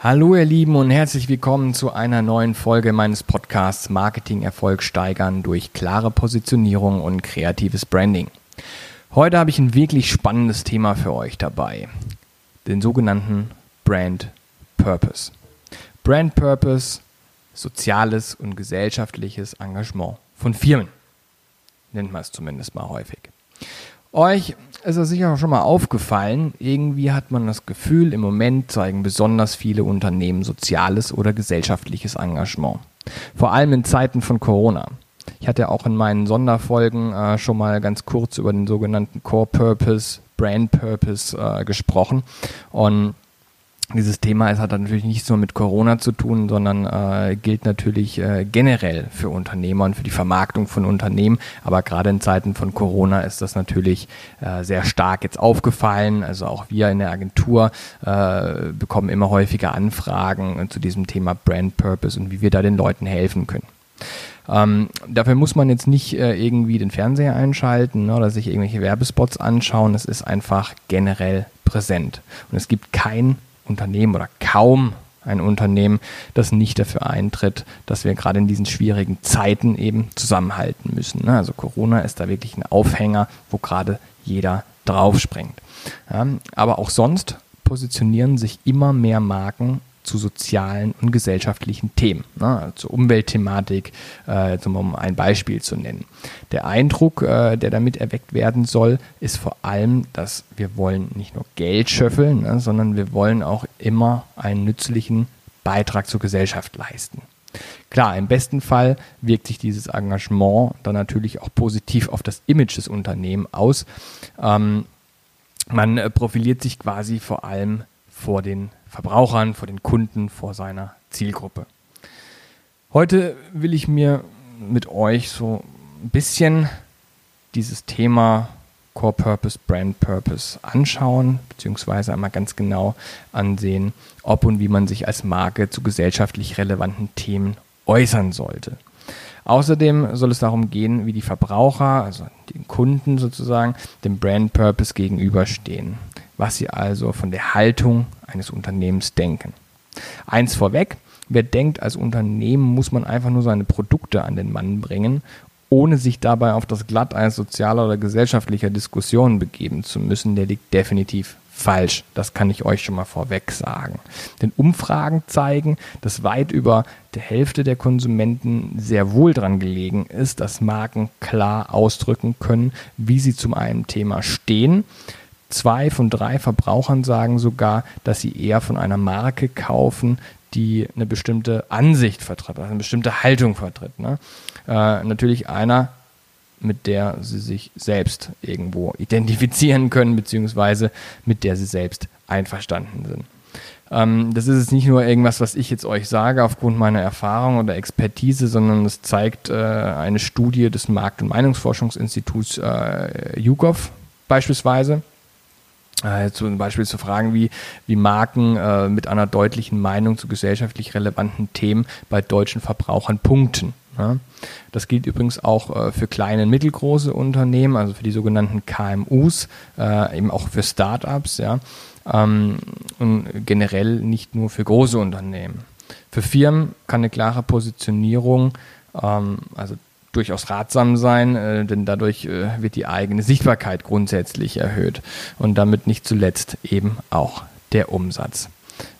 Hallo ihr Lieben und herzlich willkommen zu einer neuen Folge meines Podcasts Marketing Erfolg steigern durch klare Positionierung und kreatives Branding. Heute habe ich ein wirklich spannendes Thema für euch dabei, den sogenannten Brand Purpose. Brand Purpose, soziales und gesellschaftliches Engagement von Firmen. Nennt man es zumindest mal häufig. Euch ist es sicher schon mal aufgefallen, irgendwie hat man das Gefühl, im Moment zeigen besonders viele Unternehmen soziales oder gesellschaftliches Engagement. Vor allem in Zeiten von Corona. Ich hatte auch in meinen Sonderfolgen äh, schon mal ganz kurz über den sogenannten Core Purpose, Brand Purpose äh, gesprochen. Und dieses Thema ist, hat natürlich nicht nur mit Corona zu tun, sondern äh, gilt natürlich äh, generell für Unternehmer und für die Vermarktung von Unternehmen. Aber gerade in Zeiten von Corona ist das natürlich äh, sehr stark jetzt aufgefallen. Also auch wir in der Agentur äh, bekommen immer häufiger Anfragen zu diesem Thema Brand Purpose und wie wir da den Leuten helfen können. Ähm, dafür muss man jetzt nicht äh, irgendwie den Fernseher einschalten ne, oder sich irgendwelche Werbespots anschauen. Es ist einfach generell präsent. Und es gibt kein Unternehmen oder kaum ein Unternehmen, das nicht dafür eintritt, dass wir gerade in diesen schwierigen Zeiten eben zusammenhalten müssen. Ne? Also Corona ist da wirklich ein Aufhänger, wo gerade jeder draufspringt. aber auch sonst positionieren sich immer mehr Marken zu sozialen und gesellschaftlichen Themen, ne, zur Umweltthematik, äh, um ein Beispiel zu nennen. Der Eindruck, äh, der damit erweckt werden soll, ist vor allem, dass wir wollen nicht nur Geld schöffeln, ne, sondern wir wollen auch immer einen nützlichen Beitrag zur Gesellschaft leisten. Klar, im besten Fall wirkt sich dieses Engagement dann natürlich auch positiv auf das Image des Unternehmens aus. Ähm, man äh, profiliert sich quasi vor allem vor den Verbrauchern, vor den Kunden, vor seiner Zielgruppe. Heute will ich mir mit euch so ein bisschen dieses Thema Core Purpose, Brand Purpose anschauen, beziehungsweise einmal ganz genau ansehen, ob und wie man sich als Marke zu gesellschaftlich relevanten Themen äußern sollte. Außerdem soll es darum gehen, wie die Verbraucher, also den Kunden sozusagen, dem Brand Purpose gegenüberstehen was sie also von der Haltung eines Unternehmens denken. Eins vorweg, wer denkt, als Unternehmen muss man einfach nur seine Produkte an den Mann bringen, ohne sich dabei auf das Glatteis sozialer oder gesellschaftlicher Diskussionen begeben zu müssen, der liegt definitiv falsch. Das kann ich euch schon mal vorweg sagen. Denn Umfragen zeigen, dass weit über der Hälfte der Konsumenten sehr wohl dran gelegen ist, dass Marken klar ausdrücken können, wie sie zu einem Thema stehen, Zwei von drei Verbrauchern sagen sogar, dass sie eher von einer Marke kaufen, die eine bestimmte Ansicht vertritt, also eine bestimmte Haltung vertritt. Ne? Äh, natürlich einer, mit der sie sich selbst irgendwo identifizieren können, beziehungsweise mit der sie selbst einverstanden sind. Ähm, das ist jetzt nicht nur irgendwas, was ich jetzt euch sage aufgrund meiner Erfahrung oder Expertise, sondern es zeigt äh, eine Studie des Markt- und Meinungsforschungsinstituts äh, YouGov beispielsweise äh, zum Beispiel zu fragen, wie, wie Marken äh, mit einer deutlichen Meinung zu gesellschaftlich relevanten Themen bei deutschen Verbrauchern punkten. Ja. Das gilt übrigens auch äh, für kleine und mittelgroße Unternehmen, also für die sogenannten KMUs, äh, eben auch für Startups, ja, ähm, und generell nicht nur für große Unternehmen. Für Firmen kann eine klare Positionierung, ähm, also durchaus ratsam sein, äh, denn dadurch äh, wird die eigene Sichtbarkeit grundsätzlich erhöht und damit nicht zuletzt eben auch der Umsatz.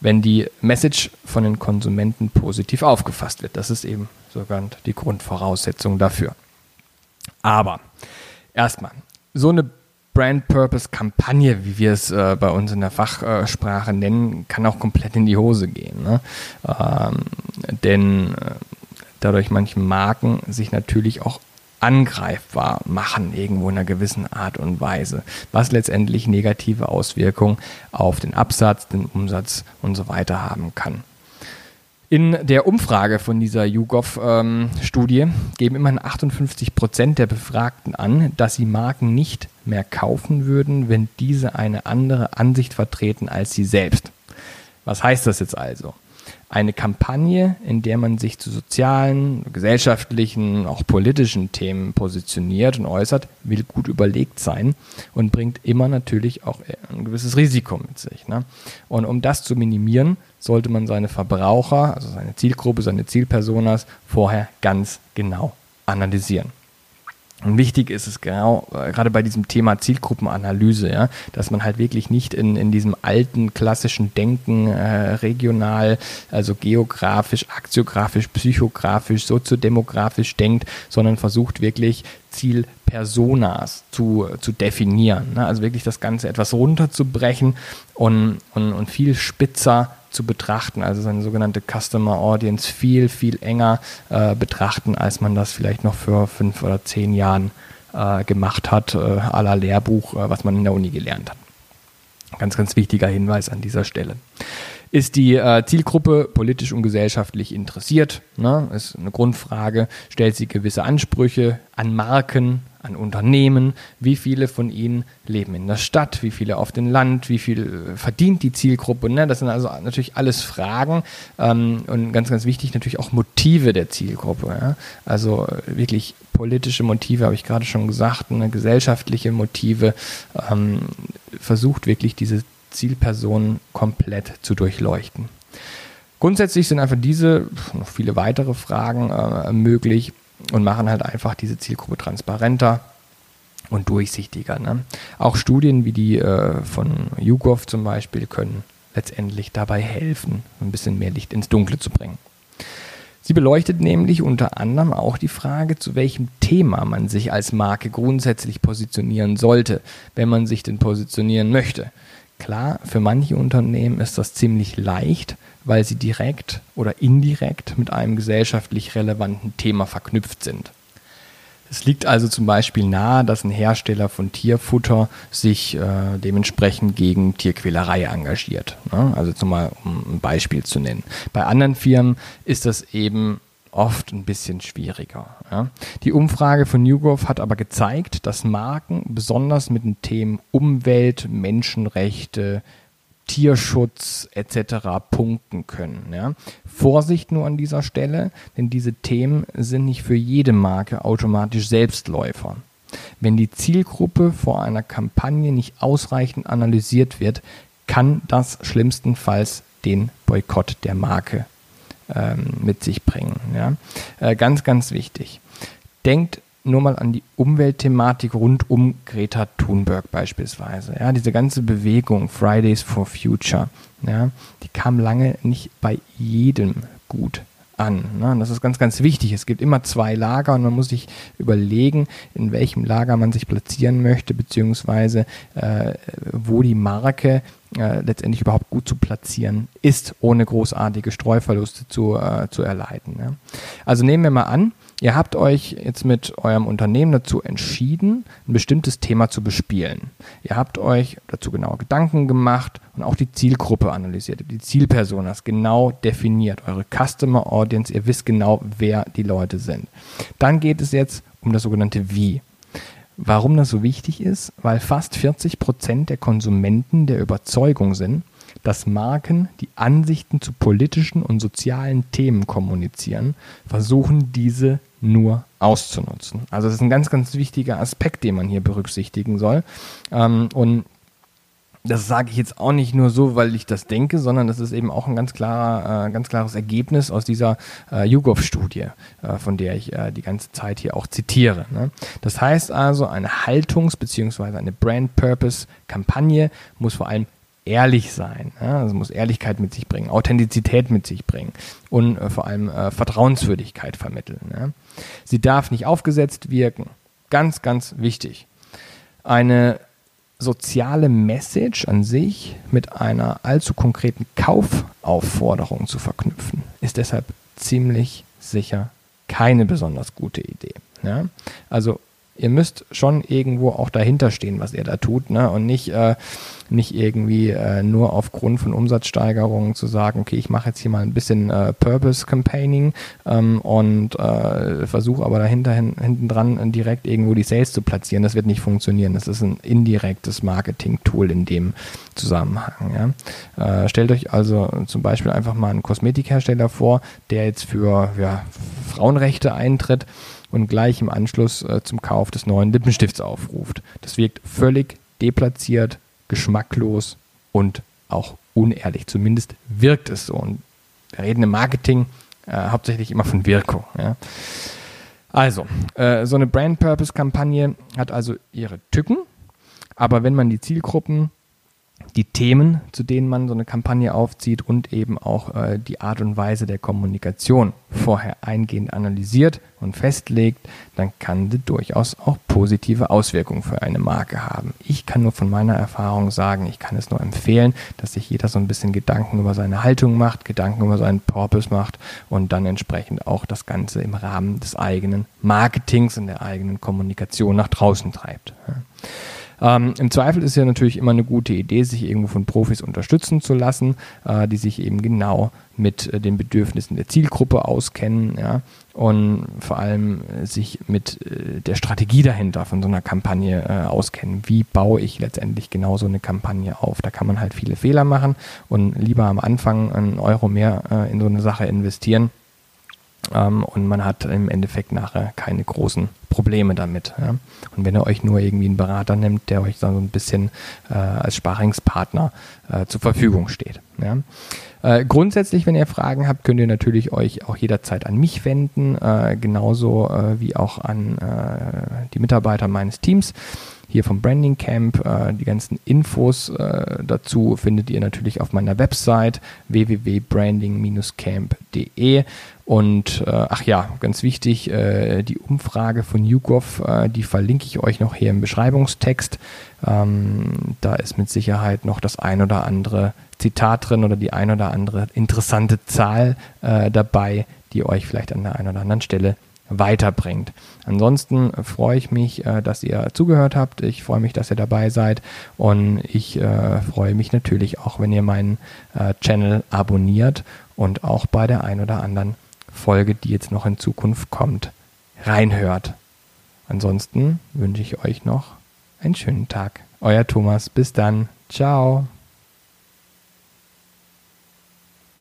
Wenn die Message von den Konsumenten positiv aufgefasst wird, das ist eben sogar die Grundvoraussetzung dafür. Aber erstmal, so eine Brand Purpose Kampagne, wie wir es äh, bei uns in der Fachsprache nennen, kann auch komplett in die Hose gehen. Ne? Ähm, denn äh, dadurch manche Marken sich natürlich auch angreifbar machen, irgendwo in einer gewissen Art und Weise, was letztendlich negative Auswirkungen auf den Absatz, den Umsatz und so weiter haben kann. In der Umfrage von dieser YouGov-Studie ähm, geben immerhin 58 Prozent der Befragten an, dass sie Marken nicht mehr kaufen würden, wenn diese eine andere Ansicht vertreten als sie selbst. Was heißt das jetzt also? Eine Kampagne, in der man sich zu sozialen, gesellschaftlichen, auch politischen Themen positioniert und äußert, will gut überlegt sein und bringt immer natürlich auch ein gewisses Risiko mit sich. Ne? Und um das zu minimieren, sollte man seine Verbraucher, also seine Zielgruppe, seine Zielpersonas vorher ganz genau analysieren. Und wichtig ist es genau, äh, gerade bei diesem Thema Zielgruppenanalyse, ja, dass man halt wirklich nicht in, in diesem alten klassischen Denken äh, regional, also geografisch, akziografisch, psychografisch, soziodemografisch denkt, sondern versucht wirklich Zielpersonas zu, zu definieren. Ne? Also wirklich das Ganze etwas runterzubrechen und, und, und viel spitzer zu betrachten, also seine sogenannte Customer Audience viel, viel enger äh, betrachten, als man das vielleicht noch für fünf oder zehn Jahren äh, gemacht hat, äh, la Lehrbuch, äh, was man in der Uni gelernt hat. Ganz, ganz wichtiger Hinweis an dieser Stelle. Ist die äh, Zielgruppe politisch und gesellschaftlich interessiert? Ne? Ist eine Grundfrage. Stellt sie gewisse Ansprüche an Marken, an Unternehmen? Wie viele von ihnen leben in der Stadt? Wie viele auf dem Land? Wie viel verdient die Zielgruppe? Ne? Das sind also natürlich alles Fragen ähm, und ganz, ganz wichtig natürlich auch Motive der Zielgruppe. Ja? Also äh, wirklich politische Motive, habe ich gerade schon gesagt, ne? gesellschaftliche Motive. Ähm, versucht wirklich diese Zielpersonen komplett zu durchleuchten. Grundsätzlich sind einfach diese, noch viele weitere Fragen äh, möglich und machen halt einfach diese Zielgruppe transparenter und durchsichtiger. Ne? Auch Studien wie die äh, von YouGov zum Beispiel können letztendlich dabei helfen, ein bisschen mehr Licht ins Dunkle zu bringen. Sie beleuchtet nämlich unter anderem auch die Frage, zu welchem Thema man sich als Marke grundsätzlich positionieren sollte, wenn man sich denn positionieren möchte. Klar, für manche Unternehmen ist das ziemlich leicht, weil sie direkt oder indirekt mit einem gesellschaftlich relevanten Thema verknüpft sind. Es liegt also zum Beispiel nahe, dass ein Hersteller von Tierfutter sich äh, dementsprechend gegen Tierquälerei engagiert. Ne? Also zum mal, um ein Beispiel zu nennen. Bei anderen Firmen ist das eben oft ein bisschen schwieriger. Ja. Die Umfrage von YouGov hat aber gezeigt, dass Marken besonders mit den Themen Umwelt, Menschenrechte, Tierschutz etc. punkten können. Ja. Vorsicht nur an dieser Stelle, denn diese Themen sind nicht für jede Marke automatisch Selbstläufer. Wenn die Zielgruppe vor einer Kampagne nicht ausreichend analysiert wird, kann das schlimmstenfalls den Boykott der Marke ähm, mit sich bringen. Ja? Äh, ganz, ganz wichtig. Denkt nur mal an die Umweltthematik rund um Greta Thunberg beispielsweise. Ja, diese ganze Bewegung Fridays for Future, ja, die kam lange nicht bei jedem gut an. Ne? Das ist ganz, ganz wichtig. Es gibt immer zwei Lager und man muss sich überlegen, in welchem Lager man sich platzieren möchte, beziehungsweise äh, wo die Marke äh, letztendlich überhaupt gut zu platzieren ist, ohne großartige Streuverluste zu, äh, zu erleiden. Ja? Also nehmen wir mal an, Ihr habt euch jetzt mit eurem Unternehmen dazu entschieden, ein bestimmtes Thema zu bespielen. Ihr habt euch dazu genau Gedanken gemacht und auch die Zielgruppe analysiert, die Zielpersonas genau definiert, eure Customer Audience, ihr wisst genau, wer die Leute sind. Dann geht es jetzt um das sogenannte Wie. Warum das so wichtig ist? Weil fast 40 Prozent der Konsumenten der Überzeugung sind, dass Marken, die Ansichten zu politischen und sozialen Themen kommunizieren, versuchen diese nur auszunutzen. Also das ist ein ganz, ganz wichtiger Aspekt, den man hier berücksichtigen soll. Ähm, und das sage ich jetzt auch nicht nur so, weil ich das denke, sondern das ist eben auch ein ganz klarer, äh, ganz klares Ergebnis aus dieser äh, YouGov-Studie, äh, von der ich äh, die ganze Zeit hier auch zitiere. Ne? Das heißt also, eine Haltungs- bzw. eine Brand-Purpose-Kampagne muss vor allem ehrlich sein. Ja? Also muss Ehrlichkeit mit sich bringen, Authentizität mit sich bringen und äh, vor allem äh, Vertrauenswürdigkeit vermitteln. Ja? Sie darf nicht aufgesetzt wirken. Ganz, ganz wichtig. Eine soziale Message an sich mit einer allzu konkreten Kaufaufforderung zu verknüpfen, ist deshalb ziemlich sicher keine besonders gute Idee. Ja? Also ihr müsst schon irgendwo auch dahinter stehen, was ihr da tut, ne? Und nicht, äh, nicht irgendwie äh, nur aufgrund von Umsatzsteigerungen zu sagen, okay, ich mache jetzt hier mal ein bisschen äh, Purpose Campaigning ähm, und äh, versuche aber dahinter hin, hinten dran direkt irgendwo die Sales zu platzieren. Das wird nicht funktionieren. Das ist ein indirektes Marketing-Tool in dem Zusammenhang. Ja? Äh, stellt euch also zum Beispiel einfach mal einen Kosmetikhersteller vor, der jetzt für ja, Frauenrechte eintritt und gleich im Anschluss äh, zum Kauf des neuen Lippenstifts aufruft. Das wirkt völlig deplatziert, geschmacklos und auch unehrlich. Zumindest wirkt es so. Und wir reden im Marketing äh, hauptsächlich immer von Wirkung. Ja. Also, äh, so eine Brand Purpose Kampagne hat also ihre Tücken, aber wenn man die Zielgruppen die Themen, zu denen man so eine Kampagne aufzieht und eben auch äh, die Art und Weise der Kommunikation vorher eingehend analysiert und festlegt, dann kann sie durchaus auch positive Auswirkungen für eine Marke haben. Ich kann nur von meiner Erfahrung sagen, ich kann es nur empfehlen, dass sich jeder so ein bisschen Gedanken über seine Haltung macht, Gedanken über seinen Purpose macht und dann entsprechend auch das Ganze im Rahmen des eigenen Marketings und der eigenen Kommunikation nach draußen treibt. Ja. Ähm, Im Zweifel ist ja natürlich immer eine gute Idee, sich irgendwo von Profis unterstützen zu lassen, äh, die sich eben genau mit äh, den Bedürfnissen der Zielgruppe auskennen ja, und vor allem äh, sich mit äh, der Strategie dahinter von so einer Kampagne äh, auskennen. Wie baue ich letztendlich genau so eine Kampagne auf? Da kann man halt viele Fehler machen und lieber am Anfang einen Euro mehr äh, in so eine Sache investieren ähm, und man hat im Endeffekt nachher keine großen Probleme damit. Ja. Und wenn ihr euch nur irgendwie einen Berater nimmt, der euch so ein bisschen äh, als Sparingspartner äh, zur Verfügung steht. Ja. Äh, grundsätzlich, wenn ihr Fragen habt, könnt ihr natürlich euch auch jederzeit an mich wenden, äh, genauso äh, wie auch an äh, die Mitarbeiter meines Teams hier vom Branding Camp. Die ganzen Infos dazu findet ihr natürlich auf meiner Website www.branding-camp.de. Und äh, ach ja, ganz wichtig, äh, die Umfrage von YouGov, äh, die verlinke ich euch noch hier im Beschreibungstext. Ähm, da ist mit Sicherheit noch das ein oder andere Zitat drin oder die ein oder andere interessante Zahl äh, dabei, die euch vielleicht an der einen oder anderen Stelle weiterbringt. Ansonsten freue ich mich, äh, dass ihr zugehört habt. Ich freue mich, dass ihr dabei seid. Und ich äh, freue mich natürlich auch, wenn ihr meinen äh, Channel abonniert und auch bei der ein oder anderen Folge, die jetzt noch in Zukunft kommt, reinhört. Ansonsten wünsche ich euch noch einen schönen Tag. Euer Thomas. Bis dann. Ciao.